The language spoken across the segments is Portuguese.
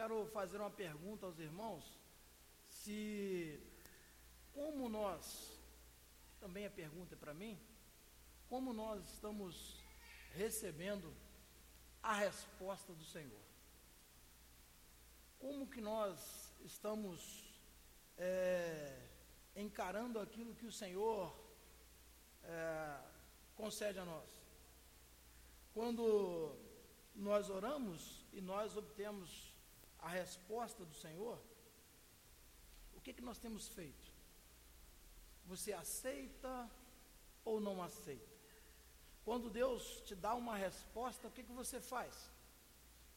quero fazer uma pergunta aos irmãos, se como nós, também a pergunta é para mim, como nós estamos recebendo a resposta do Senhor. Como que nós estamos é, encarando aquilo que o Senhor é, concede a nós? Quando nós oramos e nós obtemos a resposta do Senhor, o que, que nós temos feito? Você aceita ou não aceita? Quando Deus te dá uma resposta, o que, que você faz?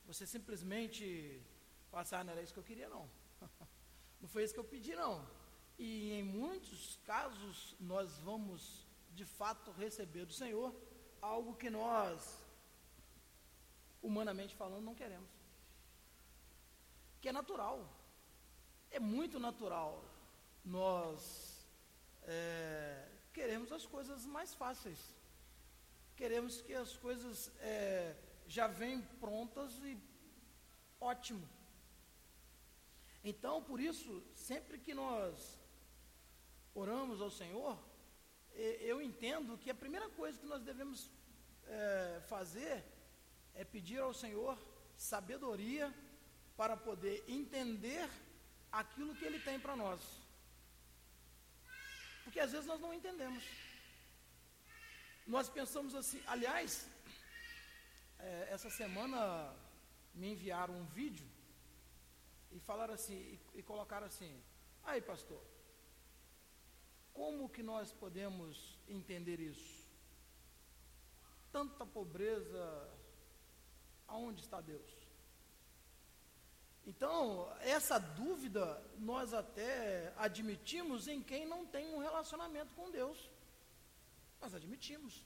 Você simplesmente passa, ah, não era isso que eu queria, não. não foi isso que eu pedi, não. E em muitos casos, nós vamos, de fato, receber do Senhor algo que nós, humanamente falando, não queremos. Que é natural. É muito natural. Nós é, queremos as coisas mais fáceis queremos que as coisas é, já venham prontas e ótimo. Então, por isso, sempre que nós oramos ao Senhor, eu entendo que a primeira coisa que nós devemos é, fazer é pedir ao Senhor sabedoria para poder entender aquilo que Ele tem para nós. Porque às vezes nós não entendemos. Nós pensamos assim, aliás, é, essa semana me enviaram um vídeo e falaram assim, e, e colocaram assim, aí pastor, como que nós podemos entender isso? Tanta pobreza, aonde está Deus? Então, essa dúvida nós até admitimos em quem não tem um relacionamento com Deus. Nós admitimos.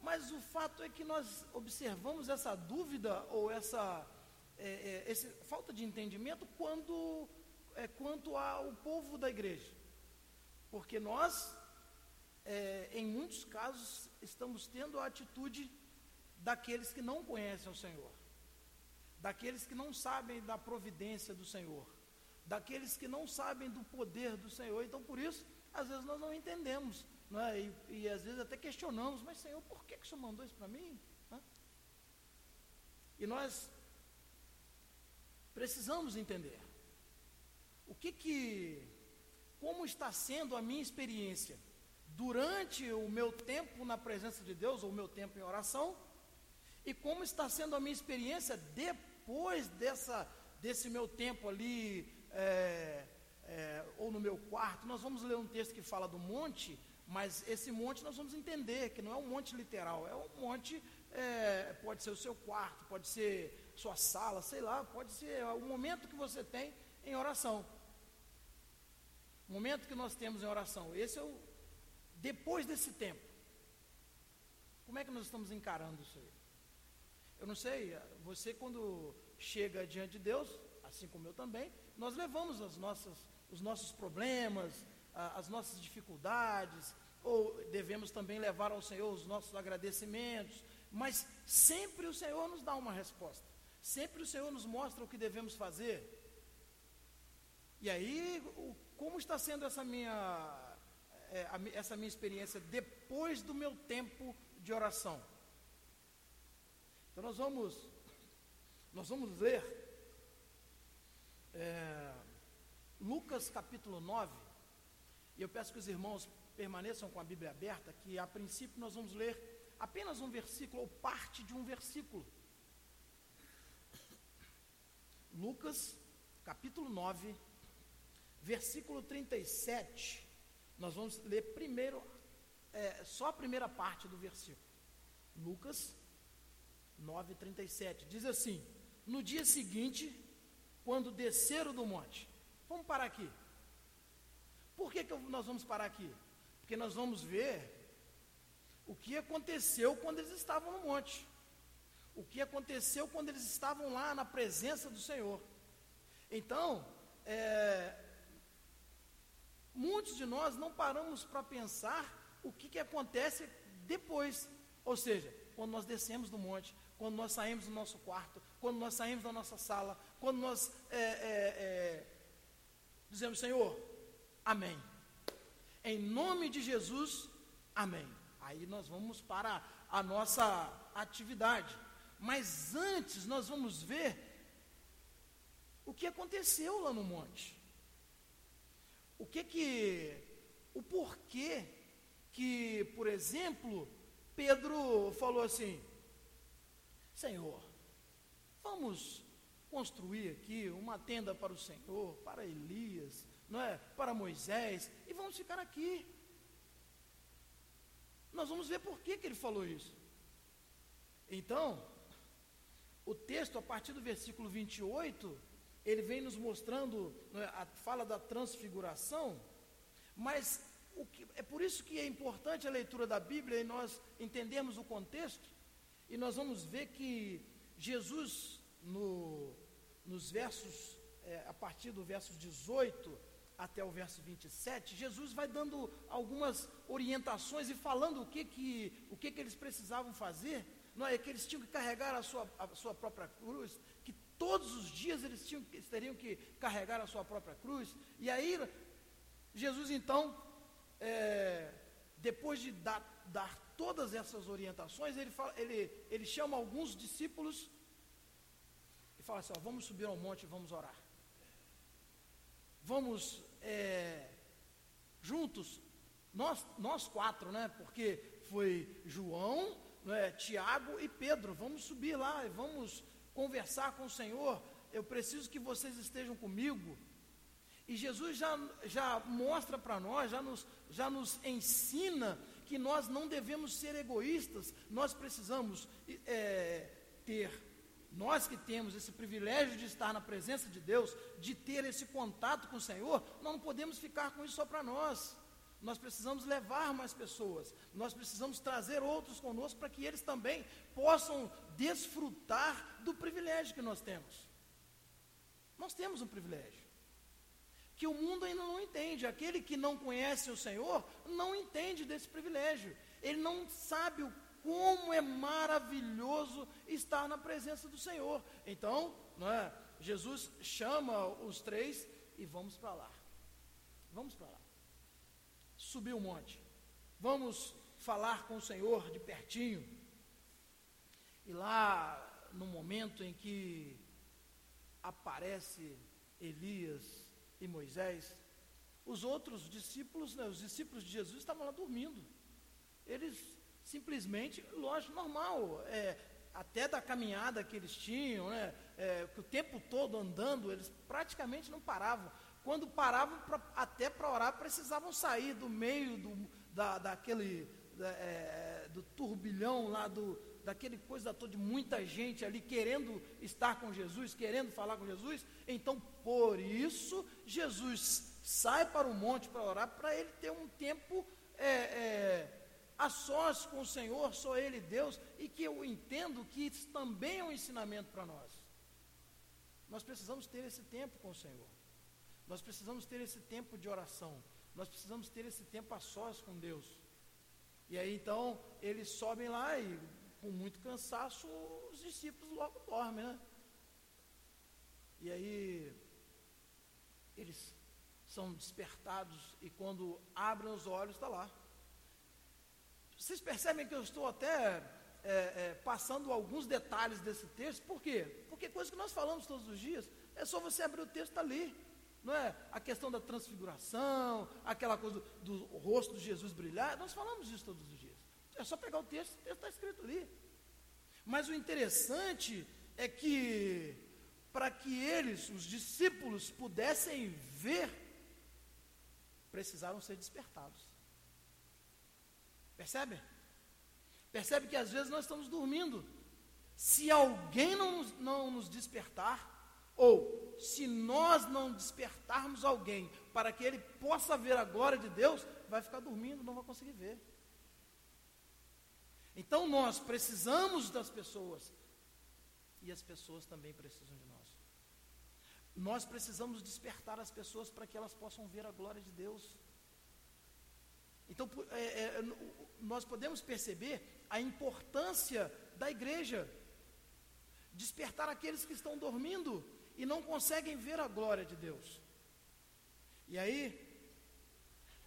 Mas o fato é que nós observamos essa dúvida ou essa é, é, esse, falta de entendimento quando, é, quanto ao povo da igreja. Porque nós, é, em muitos casos, estamos tendo a atitude daqueles que não conhecem o Senhor, daqueles que não sabem da providência do Senhor, daqueles que não sabem do poder do Senhor. Então, por isso, às vezes nós não entendemos é? E, e, às vezes até questionamos, mas Senhor, por que, que o Senhor mandou isso para mim? E nós precisamos entender o que que, como está sendo a minha experiência durante o meu tempo na presença de Deus, ou o meu tempo em oração, e como está sendo a minha experiência depois dessa, desse meu tempo ali, é, é, ou no meu quarto. Nós vamos ler um texto que fala do monte, mas esse monte nós vamos entender que não é um monte literal, é um monte, é, pode ser o seu quarto, pode ser sua sala, sei lá, pode ser o momento que você tem em oração. O momento que nós temos em oração. Esse é o. Depois desse tempo. Como é que nós estamos encarando isso aí? Eu não sei, você quando chega diante de Deus, assim como eu também, nós levamos as nossas, os nossos problemas, as nossas dificuldades, ou devemos também levar ao Senhor os nossos agradecimentos, mas sempre o Senhor nos dá uma resposta, sempre o Senhor nos mostra o que devemos fazer. E aí, como está sendo essa minha, é, essa minha experiência depois do meu tempo de oração? Então nós vamos, nós vamos ler é, Lucas capítulo 9, e eu peço que os irmãos permaneçam com a Bíblia aberta, que a princípio nós vamos ler apenas um versículo, ou parte de um versículo. Lucas, capítulo 9, versículo 37. Nós vamos ler primeiro, é, só a primeira parte do versículo. Lucas 9, 37. Diz assim: No dia seguinte, quando desceram do monte. Vamos parar aqui. Por que, que nós vamos parar aqui? Porque nós vamos ver o que aconteceu quando eles estavam no monte. O que aconteceu quando eles estavam lá na presença do Senhor. Então, é, muitos de nós não paramos para pensar o que, que acontece depois. Ou seja, quando nós descemos do monte, quando nós saímos do nosso quarto, quando nós saímos da nossa sala, quando nós é, é, é, dizemos, Senhor, amém. Em nome de Jesus, amém. Aí nós vamos para a nossa atividade. Mas antes nós vamos ver o que aconteceu lá no monte. O que que, o porquê que, por exemplo, Pedro falou assim: Senhor, vamos construir aqui uma tenda para o Senhor, para Elias, não é? Para Moisés, e vamos ficar aqui. Nós vamos ver por que, que ele falou isso. Então, o texto, a partir do versículo 28, ele vem nos mostrando, é, a fala da transfiguração, mas que, é por isso que é importante a leitura da Bíblia e nós entendemos o contexto, e nós vamos ver que Jesus, no, nos versos, é, a partir do verso 18 até o verso 27, Jesus vai dando algumas orientações e falando o que, que, o que, que eles precisavam fazer, não é? Que eles tinham que carregar a sua, a sua própria cruz, que todos os dias eles, tinham, eles teriam que carregar a sua própria cruz, e aí Jesus então, é, depois de dar, dar, todas essas orientações, ele, fala, ele, ele chama alguns discípulos e fala assim: ó, vamos subir ao monte e vamos orar. Vamos é, juntos, nós, nós quatro, né? Porque foi João, né, Tiago e Pedro. Vamos subir lá e vamos conversar com o Senhor. Eu preciso que vocês estejam comigo. E Jesus já, já mostra para nós, já nos, já nos ensina que nós não devemos ser egoístas, nós precisamos é, ter nós que temos esse privilégio de estar na presença de Deus, de ter esse contato com o Senhor, nós não podemos ficar com isso só para nós. Nós precisamos levar mais pessoas, nós precisamos trazer outros conosco para que eles também possam desfrutar do privilégio que nós temos. Nós temos um privilégio que o mundo ainda não entende. Aquele que não conhece o Senhor não entende desse privilégio. Ele não sabe o como é maravilhoso estar na presença do Senhor. Então, é? Jesus chama os três e vamos para lá. Vamos para lá. Subir o monte. Vamos falar com o Senhor de pertinho. E lá, no momento em que aparece Elias e Moisés, os outros discípulos, né, os discípulos de Jesus estavam lá dormindo. Eles simplesmente, lógico, normal, é, até da caminhada que eles tinham, né, é, o tempo todo andando, eles praticamente não paravam. Quando paravam pra, até para orar, precisavam sair do meio do, da, daquele, da, é, do turbilhão lá, do, daquele coisa toda de muita gente ali querendo estar com Jesus, querendo falar com Jesus. Então, por isso, Jesus sai para o monte para orar, para ele ter um tempo é, é, a sós com o Senhor, só Ele Deus, e que eu entendo que isso também é um ensinamento para nós. Nós precisamos ter esse tempo com o Senhor. Nós precisamos ter esse tempo de oração. Nós precisamos ter esse tempo a sós com Deus. E aí então eles sobem lá e com muito cansaço os discípulos logo dormem, né? E aí eles são despertados e quando abrem os olhos está lá vocês percebem que eu estou até é, é, passando alguns detalhes desse texto, por quê? Porque coisa que nós falamos todos os dias, é só você abrir o texto tá ali. Não é? A questão da transfiguração, aquela coisa do, do rosto de Jesus brilhar, nós falamos isso todos os dias. É só pegar o texto, o texto está escrito ali. Mas o interessante é que, para que eles, os discípulos, pudessem ver, precisaram ser despertados. Percebe? Percebe que às vezes nós estamos dormindo. Se alguém não, não nos despertar, ou se nós não despertarmos alguém para que ele possa ver a glória de Deus, vai ficar dormindo, não vai conseguir ver. Então nós precisamos das pessoas e as pessoas também precisam de nós. Nós precisamos despertar as pessoas para que elas possam ver a glória de Deus. Então, é, é, nós podemos perceber a importância da igreja. despertar aqueles que estão dormindo e não conseguem ver a glória de Deus. E aí,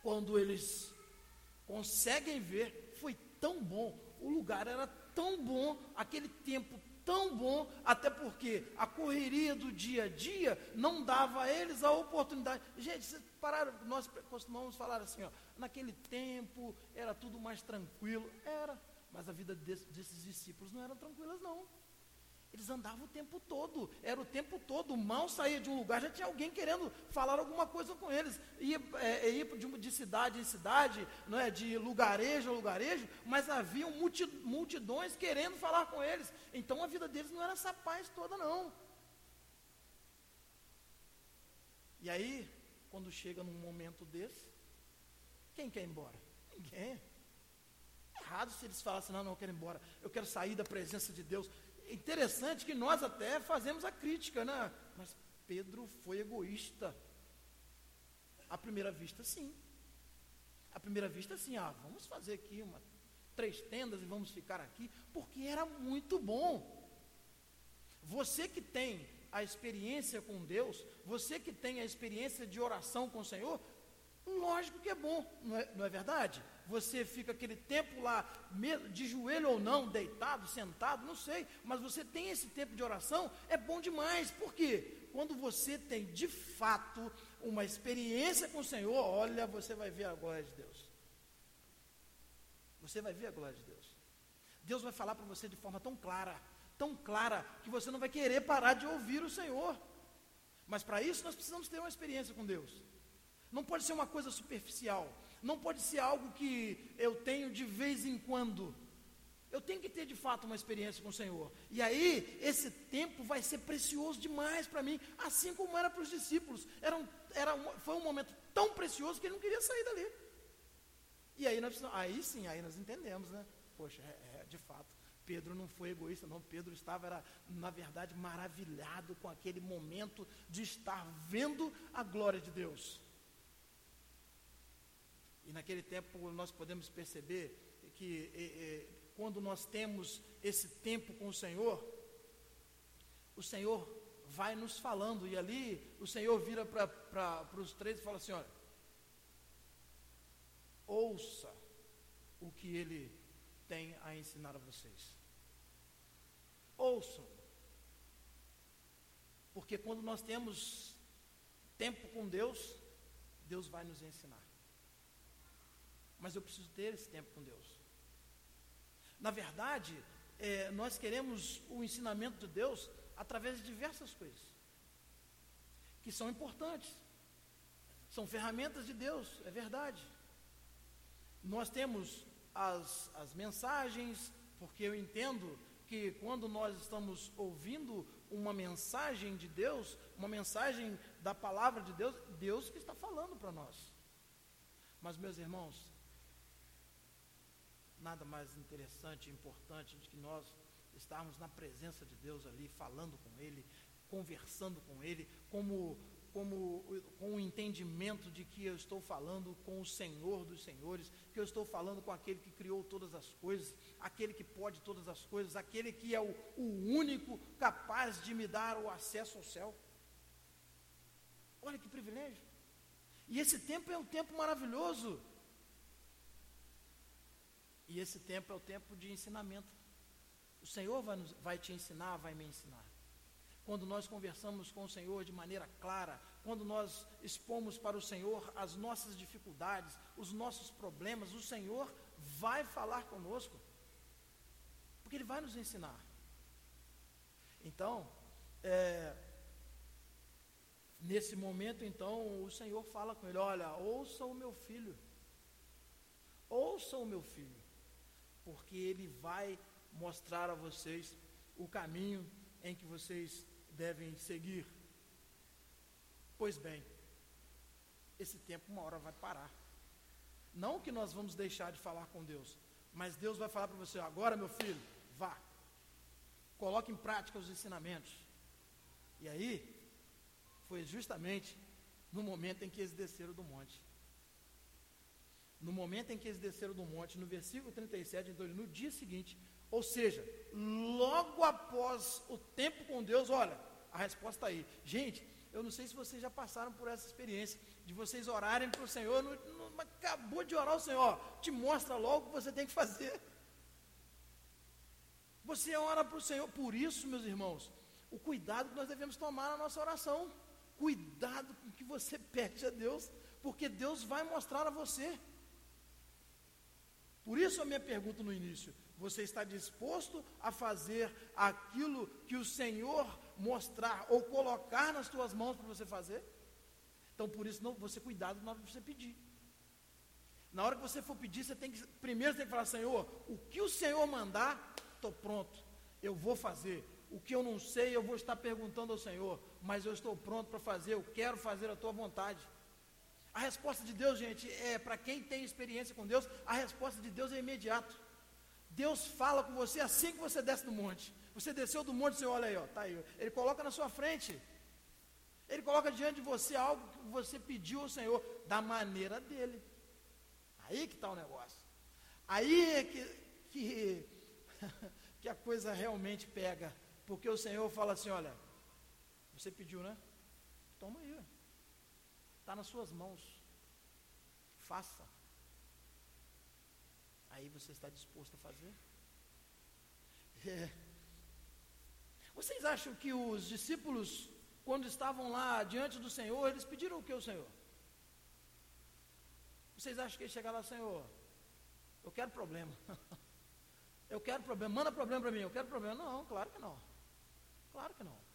quando eles conseguem ver, foi tão bom, o lugar era tão bom, aquele tempo tão bom, até porque a correria do dia a dia não dava a eles a oportunidade. Gente, vocês pararam, nós costumamos falar assim, ó, naquele tempo era tudo mais tranquilo, era, mas a vida desse, desses discípulos não era tranquila não. Eles andavam o tempo todo, era o tempo todo. O mal saía de um lugar, já tinha alguém querendo falar alguma coisa com eles. Ia, é, é ia de, de, cidade em cidade, não é, de lugarejo a lugarejo, mas havia multidões querendo falar com eles. Então a vida deles não era essa paz toda, não. E aí, quando chega num momento desse, quem quer ir embora? Ninguém. É errado se eles falassem, não, não, eu quero ir embora, eu quero sair da presença de Deus interessante que nós até fazemos a crítica, né? Mas Pedro foi egoísta. À primeira vista, sim. À primeira vista, sim. Ah, vamos fazer aqui uma, três tendas e vamos ficar aqui, porque era muito bom. Você que tem a experiência com Deus, você que tem a experiência de oração com o Senhor, lógico que é bom, não é, não é verdade? Você fica aquele tempo lá, de joelho ou não, deitado, sentado, não sei, mas você tem esse tempo de oração, é bom demais, por quê? Quando você tem de fato uma experiência com o Senhor, olha, você vai ver a glória de Deus. Você vai ver a glória de Deus. Deus vai falar para você de forma tão clara, tão clara, que você não vai querer parar de ouvir o Senhor. Mas para isso nós precisamos ter uma experiência com Deus. Não pode ser uma coisa superficial. Não pode ser algo que eu tenho de vez em quando. Eu tenho que ter de fato uma experiência com o Senhor. E aí, esse tempo vai ser precioso demais para mim, assim como era para os discípulos. Era um, era um, foi um momento tão precioso que ele não queria sair dali. E aí, nós, aí sim, aí nós entendemos, né? Poxa, é, é, de fato, Pedro não foi egoísta, não. Pedro estava, era, na verdade, maravilhado com aquele momento de estar vendo a glória de Deus. E naquele tempo nós podemos perceber que quando nós temos esse tempo com o Senhor, o Senhor vai nos falando, e ali o Senhor vira para os três e fala assim: olha, ouça o que Ele tem a ensinar a vocês. Ouçam. Porque quando nós temos tempo com Deus, Deus vai nos ensinar mas eu preciso ter esse tempo com Deus. Na verdade, é, nós queremos o ensinamento de Deus através de diversas coisas, que são importantes, são ferramentas de Deus, é verdade. Nós temos as, as mensagens, porque eu entendo que quando nós estamos ouvindo uma mensagem de Deus, uma mensagem da palavra de Deus, Deus que está falando para nós. Mas, meus irmãos, nada mais interessante e importante do que nós estarmos na presença de Deus ali, falando com Ele, conversando com Ele, como, como com o entendimento de que eu estou falando com o Senhor dos Senhores, que eu estou falando com aquele que criou todas as coisas, aquele que pode todas as coisas, aquele que é o, o único capaz de me dar o acesso ao céu. Olha que privilégio. E esse tempo é um tempo maravilhoso. E esse tempo é o tempo de ensinamento. O Senhor vai, nos, vai te ensinar, vai me ensinar. Quando nós conversamos com o Senhor de maneira clara, quando nós expomos para o Senhor as nossas dificuldades, os nossos problemas, o Senhor vai falar conosco, porque Ele vai nos ensinar. Então, é, nesse momento, então, o Senhor fala com ele: Olha, ouça o meu filho, ouça o meu filho porque ele vai mostrar a vocês o caminho em que vocês devem seguir. Pois bem, esse tempo uma hora vai parar. Não que nós vamos deixar de falar com Deus, mas Deus vai falar para você: agora, meu filho, vá, coloque em prática os ensinamentos. E aí, foi justamente no momento em que eles desceram do monte no momento em que eles desceram do monte, no versículo 37, então, no dia seguinte, Ou seja, logo após o tempo com Deus, olha, a resposta está aí. Gente, eu não sei se vocês já passaram por essa experiência de vocês orarem para o Senhor, não, acabou de orar o Senhor, te mostra logo o que você tem que fazer. Você ora para o Senhor, por isso, meus irmãos, o cuidado que nós devemos tomar na nossa oração. Cuidado com o que você pede a Deus, porque Deus vai mostrar a você. Por isso a minha pergunta no início: você está disposto a fazer aquilo que o Senhor mostrar ou colocar nas tuas mãos para você fazer? Então, por isso, não, você cuidado na hora de você pedir. Na hora que você for pedir, você tem que, primeiro você tem que falar, Senhor, o que o Senhor mandar, estou pronto, eu vou fazer. O que eu não sei, eu vou estar perguntando ao Senhor, mas eu estou pronto para fazer, eu quero fazer a tua vontade. A resposta de Deus, gente, é para quem tem experiência com Deus, a resposta de Deus é imediato. Deus fala com você assim que você desce do monte. Você desceu do monte, você olha aí, ó, tá aí. Ele coloca na sua frente. Ele coloca diante de você algo que você pediu ao Senhor da maneira dele. Aí que está o negócio. Aí é que, que, que a coisa realmente pega. Porque o Senhor fala assim: olha, você pediu, né? Toma aí. Está nas suas mãos. Faça. Aí você está disposto a fazer? É. Vocês acham que os discípulos, quando estavam lá diante do Senhor, eles pediram o que ao Senhor? Vocês acham que eles chegaram lá, Senhor, eu quero problema. eu quero problema, manda problema para mim, eu quero problema. Não, claro que não. Claro que não.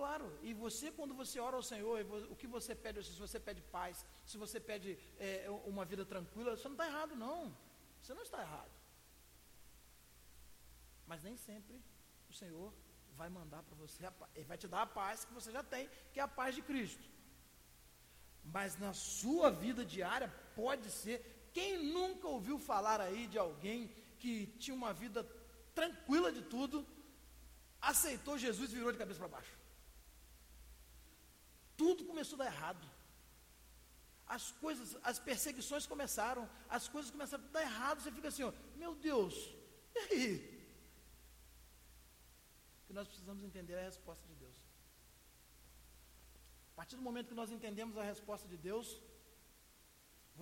Claro, e você, quando você ora ao Senhor, o que você pede, se você pede paz, se você pede é, uma vida tranquila, você não está errado, não. Você não está errado. Mas nem sempre o Senhor vai mandar para você, a. Ele vai te dar a paz que você já tem, que é a paz de Cristo. Mas na sua vida diária, pode ser. Quem nunca ouviu falar aí de alguém que tinha uma vida tranquila de tudo, aceitou Jesus e virou de cabeça para baixo? Tudo começou a dar errado. As coisas, as perseguições começaram, as coisas começaram a dar errado, você fica assim, ó, meu Deus, e aí? Que nós precisamos entender é a resposta de Deus. A partir do momento que nós entendemos a resposta de Deus,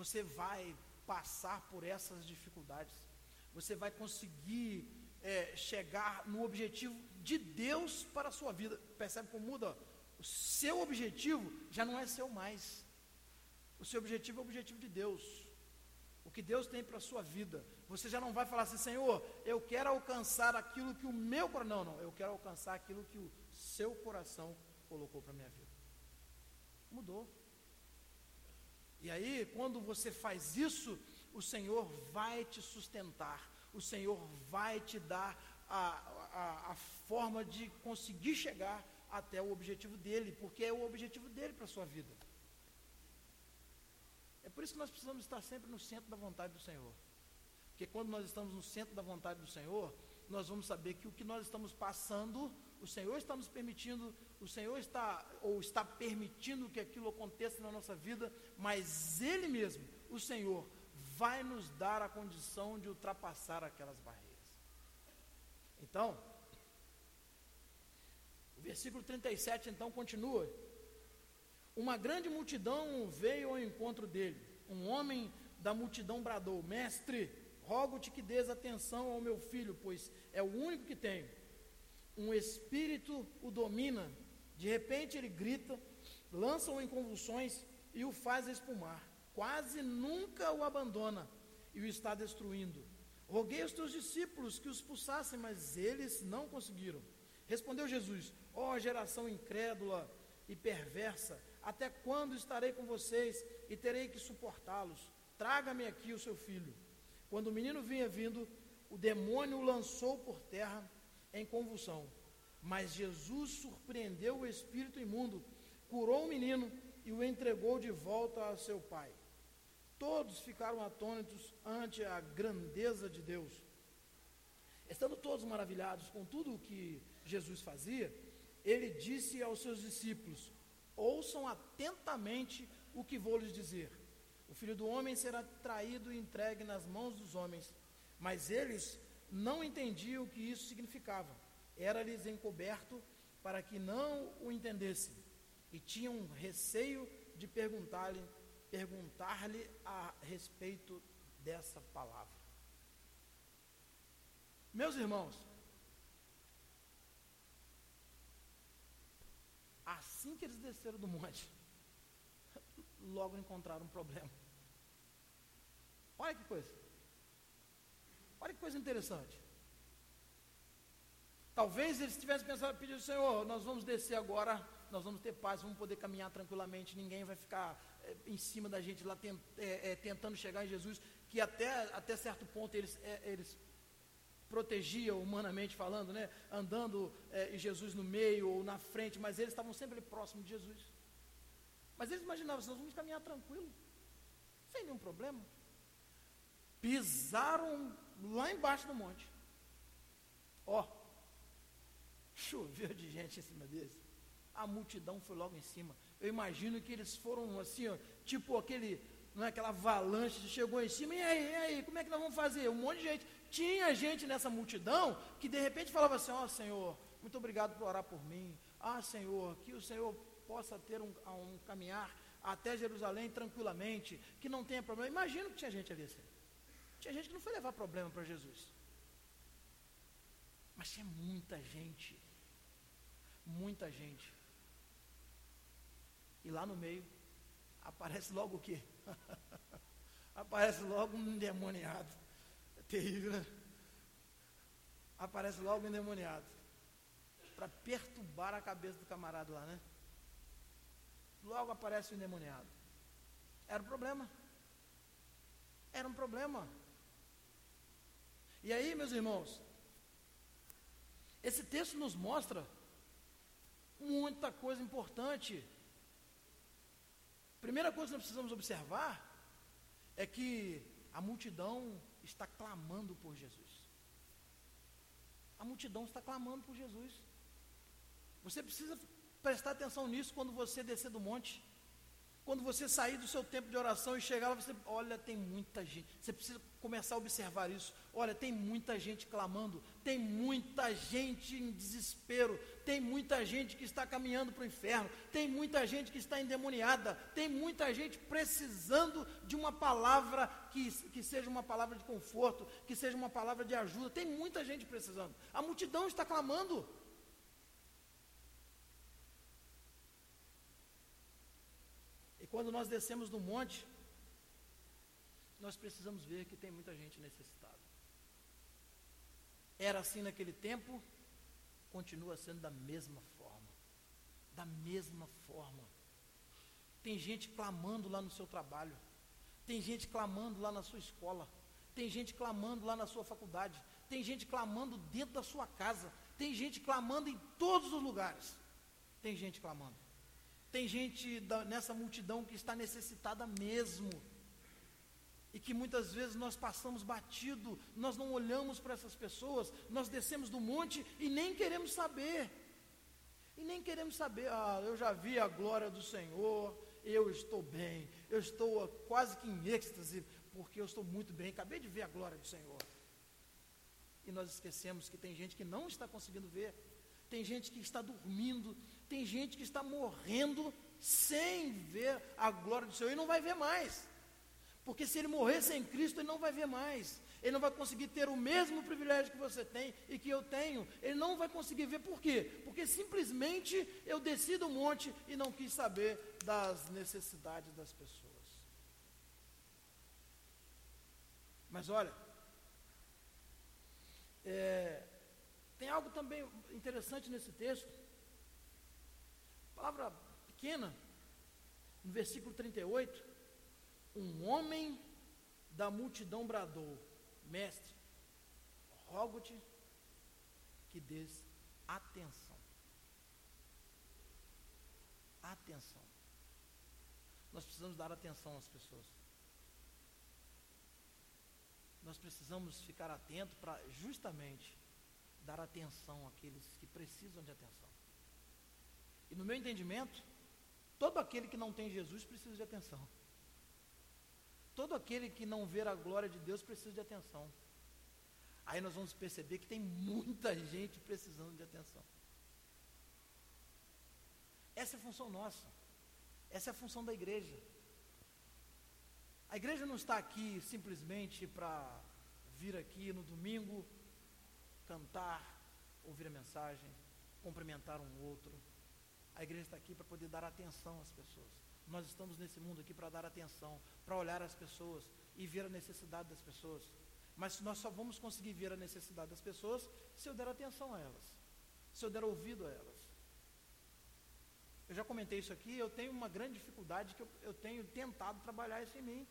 você vai passar por essas dificuldades, você vai conseguir é, chegar no objetivo de Deus para a sua vida. Percebe como muda? O seu objetivo já não é seu mais. O seu objetivo é o objetivo de Deus. O que Deus tem para a sua vida. Você já não vai falar assim, Senhor, eu quero alcançar aquilo que o meu coração. Não, não, eu quero alcançar aquilo que o seu coração colocou para a minha vida. Mudou. E aí, quando você faz isso, o Senhor vai te sustentar. O Senhor vai te dar a, a, a forma de conseguir chegar até o objetivo dele, porque é o objetivo dele para a sua vida. É por isso que nós precisamos estar sempre no centro da vontade do Senhor. Porque quando nós estamos no centro da vontade do Senhor, nós vamos saber que o que nós estamos passando, o Senhor está nos permitindo, o Senhor está ou está permitindo que aquilo aconteça na nossa vida, mas Ele mesmo, o Senhor, vai nos dar a condição de ultrapassar aquelas barreiras. Então, o versículo 37 então continua. Uma grande multidão veio ao encontro dele. Um homem da multidão bradou: Mestre, rogo-te que dês atenção ao meu filho, pois é o único que tenho. Um espírito o domina. De repente ele grita, lança-o em convulsões e o faz espumar. Quase nunca o abandona e o está destruindo. Roguei aos teus discípulos que os expulsassem, mas eles não conseguiram. Respondeu Jesus: Ó oh, geração incrédula e perversa, até quando estarei com vocês e terei que suportá-los? Traga-me aqui o seu filho. Quando o menino vinha vindo, o demônio o lançou por terra em convulsão. Mas Jesus surpreendeu o espírito imundo, curou o menino e o entregou de volta a seu pai. Todos ficaram atônitos ante a grandeza de Deus. Estando todos maravilhados com tudo o que Jesus fazia, ele disse aos seus discípulos: Ouçam atentamente o que vou lhes dizer. O filho do homem será traído e entregue nas mãos dos homens, mas eles não entendiam o que isso significava. Era-lhes encoberto para que não o entendessem. E tinham receio de perguntar-lhe perguntar-lhe a respeito dessa palavra. Meus irmãos, assim que eles desceram do monte, logo encontraram um problema. Olha que coisa. Olha que coisa interessante. Talvez eles tivessem pensado, pedido, Senhor, nós vamos descer agora, nós vamos ter paz, vamos poder caminhar tranquilamente, ninguém vai ficar é, em cima da gente lá tent, é, é, tentando chegar em Jesus, que até, até certo ponto eles, eles protegiam humanamente falando, né? andando e Jesus no meio ou na frente, mas eles estavam sempre próximos de Jesus. Mas eles imaginavam, nós vamos caminhar tranquilo, sem nenhum problema. Pisaram lá embaixo do monte. Ó, choveu de gente em cima deles. A multidão foi logo em cima. Eu imagino que eles foram assim, ó, tipo aquele, não é aquela avalanche, chegou em cima, e aí, e aí, como é que nós vamos fazer? Um monte de gente. Tinha gente nessa multidão que de repente falava assim, ó oh, Senhor, muito obrigado por orar por mim. Ah, Senhor, que o Senhor possa ter um, um caminhar até Jerusalém tranquilamente, que não tenha problema. Imagino que tinha gente ali assim. Tinha gente que não foi levar problema para Jesus. Mas tinha muita gente. Muita gente. E lá no meio aparece logo o quê? aparece logo um endemoniado. É terrível, né? Aparece logo um endemoniado. Para perturbar a cabeça do camarada lá, né? Logo aparece o endemoniado. Era um problema. Era um problema. E aí, meus irmãos, esse texto nos mostra muita coisa importante. Primeira coisa que nós precisamos observar é que a multidão está clamando por Jesus. A multidão está clamando por Jesus. Você precisa prestar atenção nisso quando você descer do monte. Quando você sair do seu tempo de oração e chegar lá, você, olha, tem muita gente. Você precisa começar a observar isso. Olha, tem muita gente clamando, tem muita gente em desespero, tem muita gente que está caminhando para o inferno, tem muita gente que está endemoniada, tem muita gente precisando de uma palavra que, que seja uma palavra de conforto, que seja uma palavra de ajuda. Tem muita gente precisando. A multidão está clamando. Quando nós descemos do monte, nós precisamos ver que tem muita gente necessitada. Era assim naquele tempo, continua sendo da mesma forma. Da mesma forma. Tem gente clamando lá no seu trabalho. Tem gente clamando lá na sua escola. Tem gente clamando lá na sua faculdade. Tem gente clamando dentro da sua casa. Tem gente clamando em todos os lugares. Tem gente clamando. Tem gente da, nessa multidão que está necessitada mesmo. E que muitas vezes nós passamos batido, nós não olhamos para essas pessoas, nós descemos do monte e nem queremos saber. E nem queremos saber, ah, eu já vi a glória do Senhor, eu estou bem, eu estou quase que em êxtase, porque eu estou muito bem, acabei de ver a glória do Senhor. E nós esquecemos que tem gente que não está conseguindo ver, tem gente que está dormindo, tem gente que está morrendo sem ver a glória do Senhor e não vai ver mais. Porque se ele morrer sem Cristo, ele não vai ver mais. Ele não vai conseguir ter o mesmo privilégio que você tem e que eu tenho. Ele não vai conseguir ver por quê? Porque simplesmente eu desci do monte e não quis saber das necessidades das pessoas. Mas olha, é, tem algo também interessante nesse texto. Palavra pequena, no versículo 38, um homem da multidão bradou, mestre, rogo-te que dês atenção. Atenção. Nós precisamos dar atenção às pessoas. Nós precisamos ficar atentos para justamente dar atenção àqueles que precisam de atenção. E no meu entendimento, todo aquele que não tem Jesus precisa de atenção. Todo aquele que não ver a glória de Deus precisa de atenção. Aí nós vamos perceber que tem muita gente precisando de atenção. Essa é a função nossa. Essa é a função da igreja. A igreja não está aqui simplesmente para vir aqui no domingo, cantar, ouvir a mensagem, cumprimentar um outro. A igreja está aqui para poder dar atenção às pessoas. Nós estamos nesse mundo aqui para dar atenção, para olhar as pessoas e ver a necessidade das pessoas. Mas nós só vamos conseguir ver a necessidade das pessoas se eu der atenção a elas, se eu der ouvido a elas. Eu já comentei isso aqui, eu tenho uma grande dificuldade que eu, eu tenho tentado trabalhar isso em mim.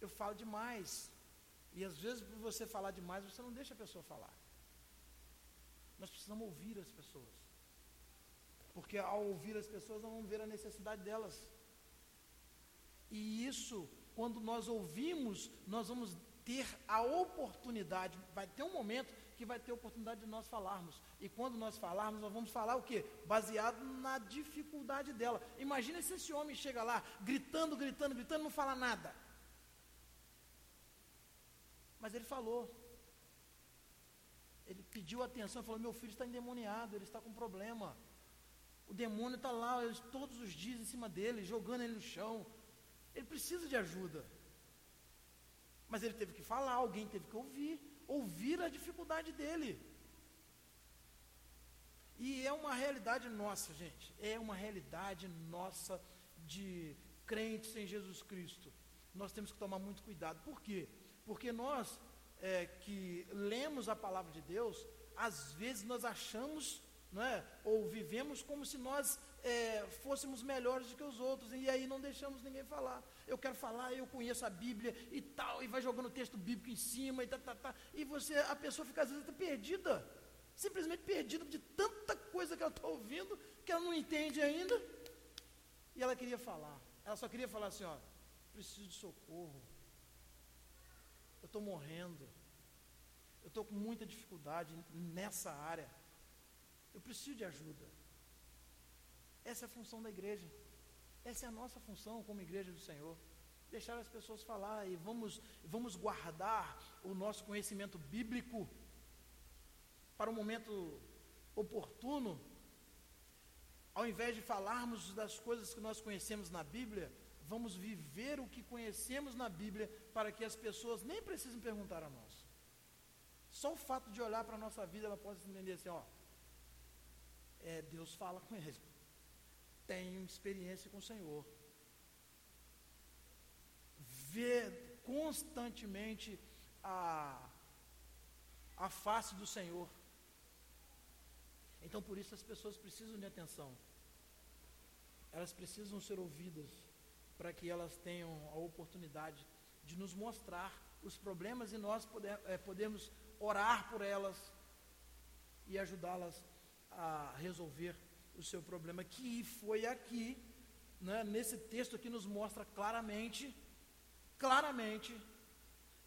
Eu falo demais. E às vezes, por você falar demais, você não deixa a pessoa falar. Nós precisamos ouvir as pessoas. Porque ao ouvir as pessoas, nós vamos ver a necessidade delas. E isso, quando nós ouvimos, nós vamos ter a oportunidade, vai ter um momento que vai ter a oportunidade de nós falarmos. E quando nós falarmos, nós vamos falar o quê? Baseado na dificuldade dela. Imagina se esse homem chega lá, gritando, gritando, gritando, não fala nada. Mas ele falou. Ele pediu atenção, falou: Meu filho está endemoniado, ele está com problema. O demônio está lá todos os dias em cima dele, jogando ele no chão. Ele precisa de ajuda. Mas ele teve que falar, alguém teve que ouvir ouvir a dificuldade dele. E é uma realidade nossa, gente. É uma realidade nossa de crentes em Jesus Cristo. Nós temos que tomar muito cuidado. Por quê? Porque nós é, que lemos a palavra de Deus, às vezes nós achamos, não é, ou vivemos como se nós é, fôssemos melhores do que os outros, e aí não deixamos ninguém falar eu quero falar, eu conheço a Bíblia e tal, e vai jogando texto bíblico em cima e tá, tá, tá. E você, a pessoa fica às vezes perdida, simplesmente perdida de tanta coisa que ela está ouvindo, que ela não entende ainda. E ela queria falar. Ela só queria falar assim, ó, preciso de socorro. Eu estou morrendo. Eu estou com muita dificuldade nessa área. Eu preciso de ajuda. Essa é a função da igreja. Essa é a nossa função como igreja do Senhor. Deixar as pessoas falar e vamos, vamos guardar o nosso conhecimento bíblico para o momento oportuno. Ao invés de falarmos das coisas que nós conhecemos na Bíblia, vamos viver o que conhecemos na Bíblia para que as pessoas nem precisem perguntar a nós. Só o fato de olhar para a nossa vida, ela pode entender assim, ó, é, Deus fala com ele tenho experiência com o Senhor. Ver constantemente a, a face do Senhor. Então, por isso, as pessoas precisam de atenção. Elas precisam ser ouvidas para que elas tenham a oportunidade de nos mostrar os problemas e nós poder, é, podemos orar por elas e ajudá-las a resolver o seu problema, que foi aqui, né, nesse texto aqui nos mostra claramente, claramente,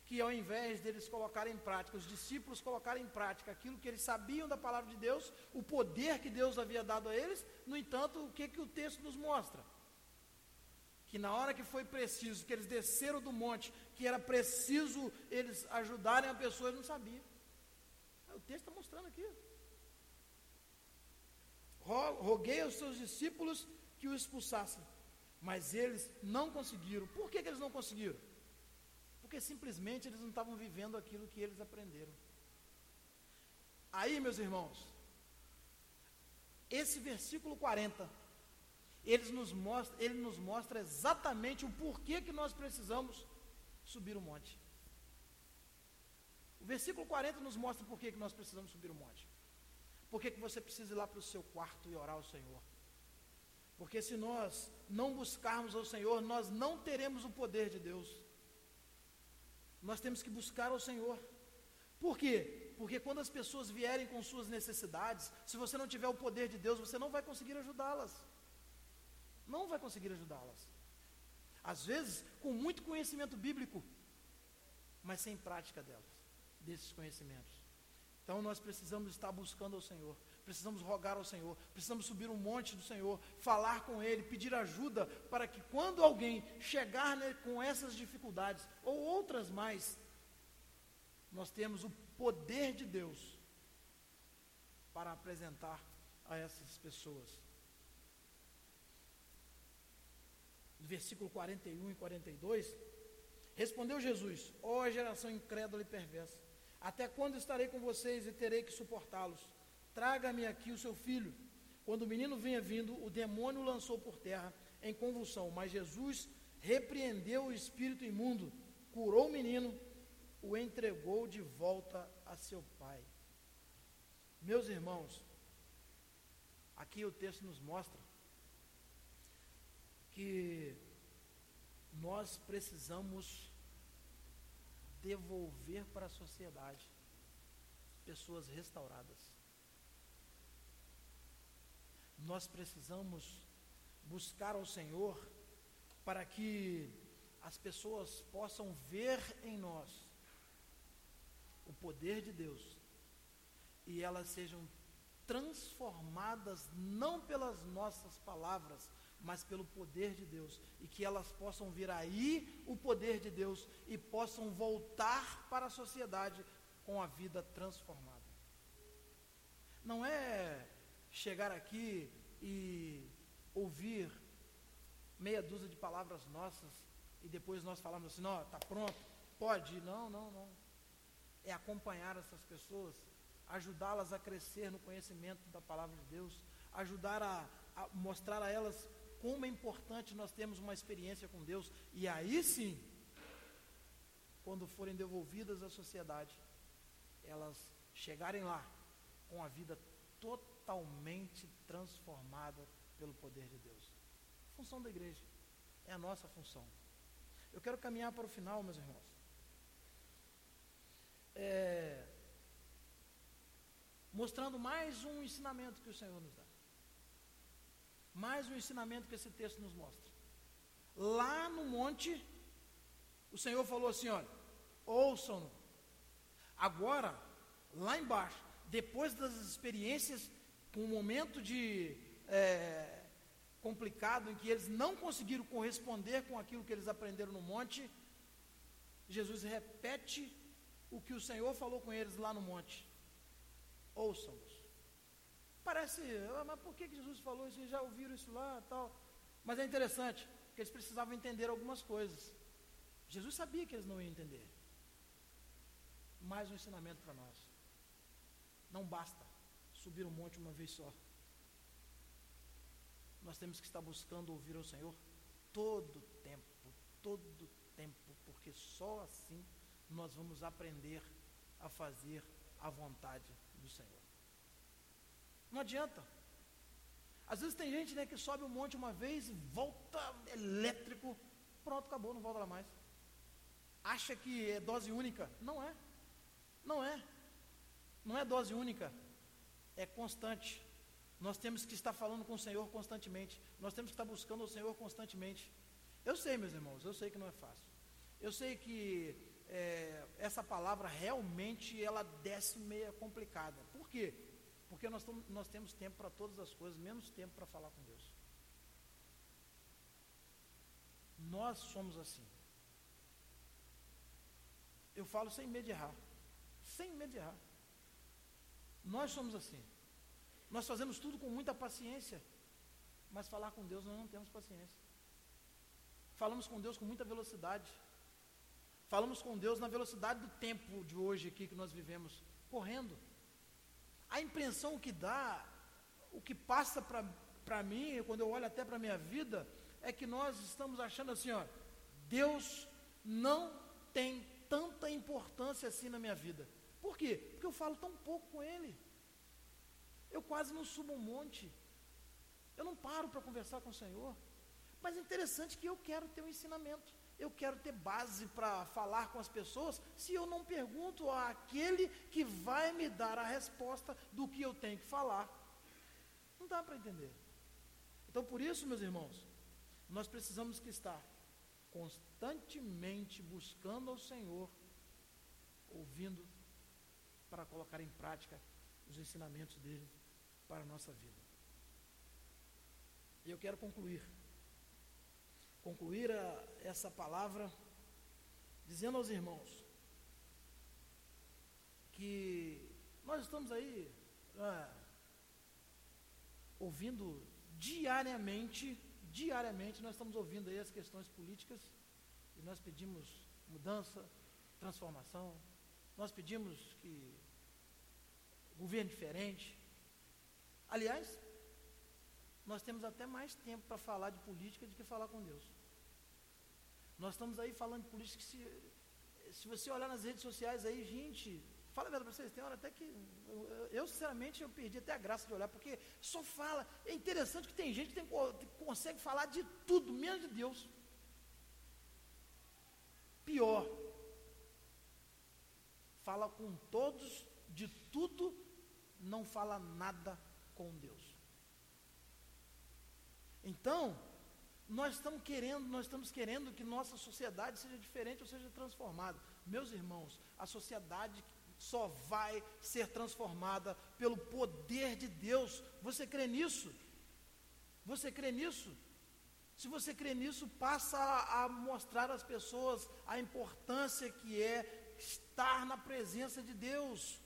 que ao invés deles colocarem em prática, os discípulos colocarem em prática aquilo que eles sabiam da palavra de Deus, o poder que Deus havia dado a eles, no entanto, o que, que o texto nos mostra? Que na hora que foi preciso, que eles desceram do monte, que era preciso eles ajudarem a pessoa, eles não sabiam. O texto está mostrando aqui roguei aos seus discípulos que o expulsassem. Mas eles não conseguiram. Por que, que eles não conseguiram? Porque simplesmente eles não estavam vivendo aquilo que eles aprenderam. Aí, meus irmãos, esse versículo 40, ele nos mostra, ele nos mostra exatamente o porquê que nós precisamos subir o monte. O versículo 40 nos mostra por que nós precisamos subir o monte. Por que, que você precisa ir lá para o seu quarto e orar ao Senhor? Porque se nós não buscarmos ao Senhor, nós não teremos o poder de Deus. Nós temos que buscar ao Senhor. Por quê? Porque quando as pessoas vierem com suas necessidades, se você não tiver o poder de Deus, você não vai conseguir ajudá-las. Não vai conseguir ajudá-las. Às vezes, com muito conhecimento bíblico, mas sem prática delas, desses conhecimentos. Então nós precisamos estar buscando ao Senhor, precisamos rogar ao Senhor, precisamos subir um monte do Senhor, falar com Ele, pedir ajuda, para que quando alguém chegar né, com essas dificuldades, ou outras mais, nós temos o poder de Deus para apresentar a essas pessoas. No versículo 41 e 42, respondeu Jesus: Ó oh, geração incrédula e perversa, até quando estarei com vocês e terei que suportá-los? Traga-me aqui o seu filho. Quando o menino vinha vindo, o demônio o lançou por terra em convulsão, mas Jesus repreendeu o espírito imundo, curou o menino, o entregou de volta a seu pai. Meus irmãos, aqui o texto nos mostra que nós precisamos devolver para a sociedade pessoas restauradas. Nós precisamos buscar ao Senhor para que as pessoas possam ver em nós o poder de Deus e elas sejam transformadas não pelas nossas palavras, mas pelo poder de Deus, e que elas possam vir aí o poder de Deus e possam voltar para a sociedade com a vida transformada. Não é chegar aqui e ouvir meia dúzia de palavras nossas e depois nós falamos assim, não, está pronto, pode ir. Não, não, não. É acompanhar essas pessoas, ajudá-las a crescer no conhecimento da palavra de Deus, ajudar a, a mostrar a elas como é importante nós termos uma experiência com Deus. E aí sim, quando forem devolvidas à sociedade, elas chegarem lá com a vida totalmente transformada pelo poder de Deus. Função da igreja. É a nossa função. Eu quero caminhar para o final, meus irmãos. É, mostrando mais um ensinamento que o Senhor nos dá. Mais um ensinamento que esse texto nos mostra. Lá no monte, o Senhor falou assim: olha, ouçam-no. Agora, lá embaixo, depois das experiências, com um momento de é, complicado em que eles não conseguiram corresponder com aquilo que eles aprenderam no monte, Jesus repete o que o Senhor falou com eles lá no monte. Ouçam-nos. Parece, ah, mas por que Jesus falou isso? Já ouviram isso lá tal. Mas é interessante, porque eles precisavam entender algumas coisas. Jesus sabia que eles não iam entender. Mais um ensinamento para nós. Não basta subir o um monte uma vez só nós temos que estar buscando ouvir ao Senhor todo tempo, todo tempo, porque só assim nós vamos aprender a fazer a vontade do Senhor. Não adianta. Às vezes tem gente né, que sobe um monte uma vez volta elétrico, pronto, acabou, não volta lá mais. Acha que é dose única? Não é. Não é. Não é dose única. É constante. Nós temos que estar falando com o Senhor constantemente. Nós temos que estar buscando o Senhor constantemente. Eu sei, meus irmãos, eu sei que não é fácil. Eu sei que é, essa palavra realmente ela desce meia complicada. Por quê? Porque nós, nós temos tempo para todas as coisas, menos tempo para falar com Deus. Nós somos assim. Eu falo sem medo de errar. Sem medo de errar. Nós somos assim. Nós fazemos tudo com muita paciência, mas falar com Deus nós não temos paciência. Falamos com Deus com muita velocidade. Falamos com Deus na velocidade do tempo de hoje aqui que nós vivemos, correndo. A impressão que dá, o que passa para mim, quando eu olho até para a minha vida, é que nós estamos achando assim, ó, Deus não tem tanta importância assim na minha vida. Por quê? Porque eu falo tão pouco com Ele. Eu quase não subo um monte. Eu não paro para conversar com o Senhor. Mas é interessante que eu quero ter um ensinamento. Eu quero ter base para falar com as pessoas se eu não pergunto àquele que vai me dar a resposta do que eu tenho que falar. Não dá para entender. Então, por isso, meus irmãos, nós precisamos que estar constantemente buscando ao Senhor, ouvindo para colocar em prática os ensinamentos dele para a nossa vida. E eu quero concluir. Concluir a, essa palavra dizendo aos irmãos que nós estamos aí ah, ouvindo diariamente, diariamente nós estamos ouvindo aí as questões políticas e nós pedimos mudança, transformação, nós pedimos que governo diferente. Aliás, nós temos até mais tempo para falar de política do que falar com Deus. Nós estamos aí falando de política. Se, se você olhar nas redes sociais aí, gente, fala a verdade para vocês, tem hora até que. Eu, eu, sinceramente, eu perdi até a graça de olhar, porque só fala. É interessante que tem gente que, tem, que consegue falar de tudo, menos de Deus. Pior, fala com todos, de tudo, não fala nada com Deus. Então, nós estamos querendo, nós estamos querendo que nossa sociedade seja diferente ou seja transformada. Meus irmãos, a sociedade só vai ser transformada pelo poder de Deus. Você crê nisso? Você crê nisso? Se você crê nisso, passa a, a mostrar às pessoas a importância que é estar na presença de Deus.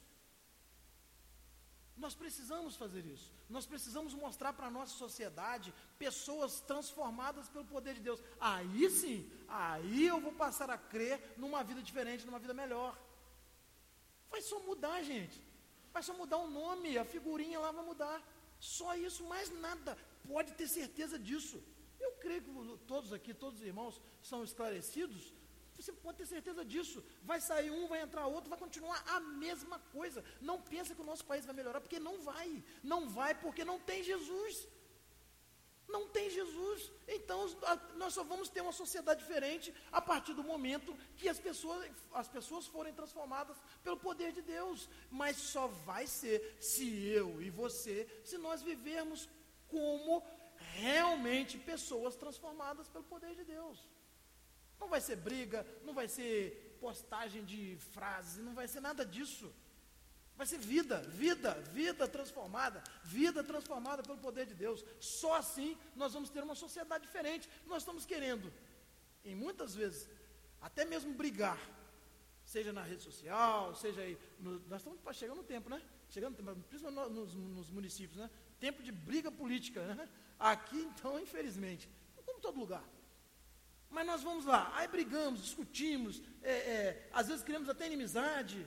Nós precisamos fazer isso. Nós precisamos mostrar para a nossa sociedade pessoas transformadas pelo poder de Deus. Aí sim, aí eu vou passar a crer numa vida diferente, numa vida melhor. Vai só mudar, gente. Vai só mudar o nome, a figurinha lá vai mudar. Só isso, mais nada. Pode ter certeza disso. Eu creio que todos aqui, todos os irmãos são esclarecidos você pode ter certeza disso. Vai sair um, vai entrar outro, vai continuar a mesma coisa. Não pensa que o nosso país vai melhorar, porque não vai. Não vai porque não tem Jesus. Não tem Jesus. Então nós só vamos ter uma sociedade diferente a partir do momento que as pessoas, as pessoas forem transformadas pelo poder de Deus. Mas só vai ser se eu e você, se nós vivermos como realmente pessoas transformadas pelo poder de Deus. Não vai ser briga, não vai ser postagem de frases, não vai ser nada disso. Vai ser vida, vida, vida transformada, vida transformada pelo poder de Deus. Só assim nós vamos ter uma sociedade diferente. Nós estamos querendo, em muitas vezes, até mesmo brigar, seja na rede social, seja aí. No, nós estamos chegando no tempo, né? Chegando, principalmente nos, nos municípios, né? Tempo de briga política, né? Aqui, então, infelizmente, como todo lugar. Mas nós vamos lá, aí brigamos, discutimos, é, é, às vezes criamos até inimizade.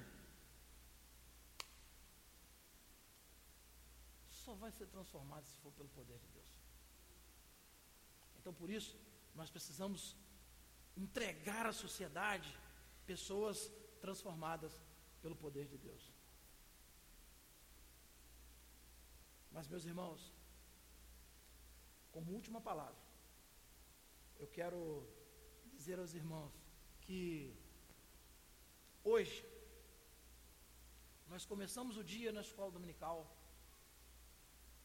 Só vai ser transformado se for pelo poder de Deus. Então, por isso, nós precisamos entregar à sociedade pessoas transformadas pelo poder de Deus. Mas, meus irmãos, como última palavra, eu quero dizer aos irmãos que hoje nós começamos o dia na escola dominical,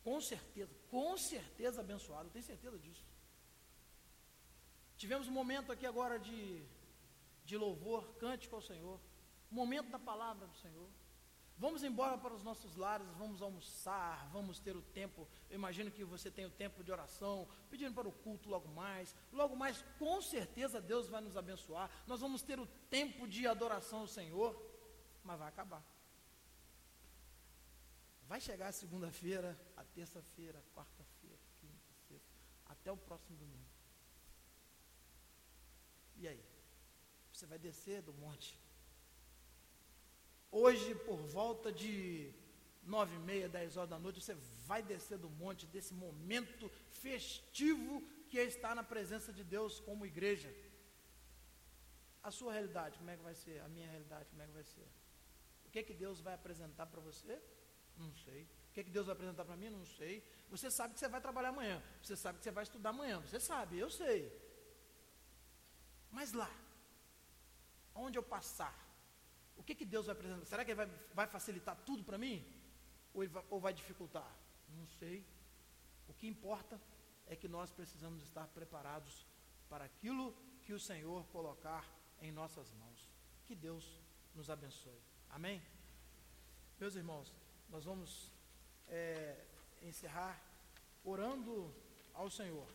com certeza, com certeza abençoado, eu tenho certeza disso. Tivemos um momento aqui agora de, de louvor, cântico ao Senhor, momento da palavra do Senhor. Vamos embora para os nossos lares, vamos almoçar, vamos ter o tempo. Eu imagino que você tem o tempo de oração, pedindo para o culto logo mais. Logo mais, com certeza Deus vai nos abençoar. Nós vamos ter o tempo de adoração ao Senhor, mas vai acabar. Vai chegar a segunda-feira, a terça-feira, a quarta-feira, quinta, sexta, até o próximo domingo. E aí? Você vai descer do monte Hoje, por volta de nove e meia, dez horas da noite, você vai descer do monte desse momento festivo que é estar na presença de Deus como igreja. A sua realidade, como é que vai ser? A minha realidade, como é que vai ser? O que é que Deus vai apresentar para você? Não sei. O que é que Deus vai apresentar para mim? Não sei. Você sabe que você vai trabalhar amanhã. Você sabe que você vai estudar amanhã. Você sabe, eu sei. Mas lá, onde eu passar, o que, que Deus vai apresentar? Será que Ele vai, vai facilitar tudo para mim? Ou, vai, ou vai dificultar? Não sei. O que importa é que nós precisamos estar preparados para aquilo que o Senhor colocar em nossas mãos. Que Deus nos abençoe. Amém? Meus irmãos, nós vamos é, encerrar orando ao Senhor.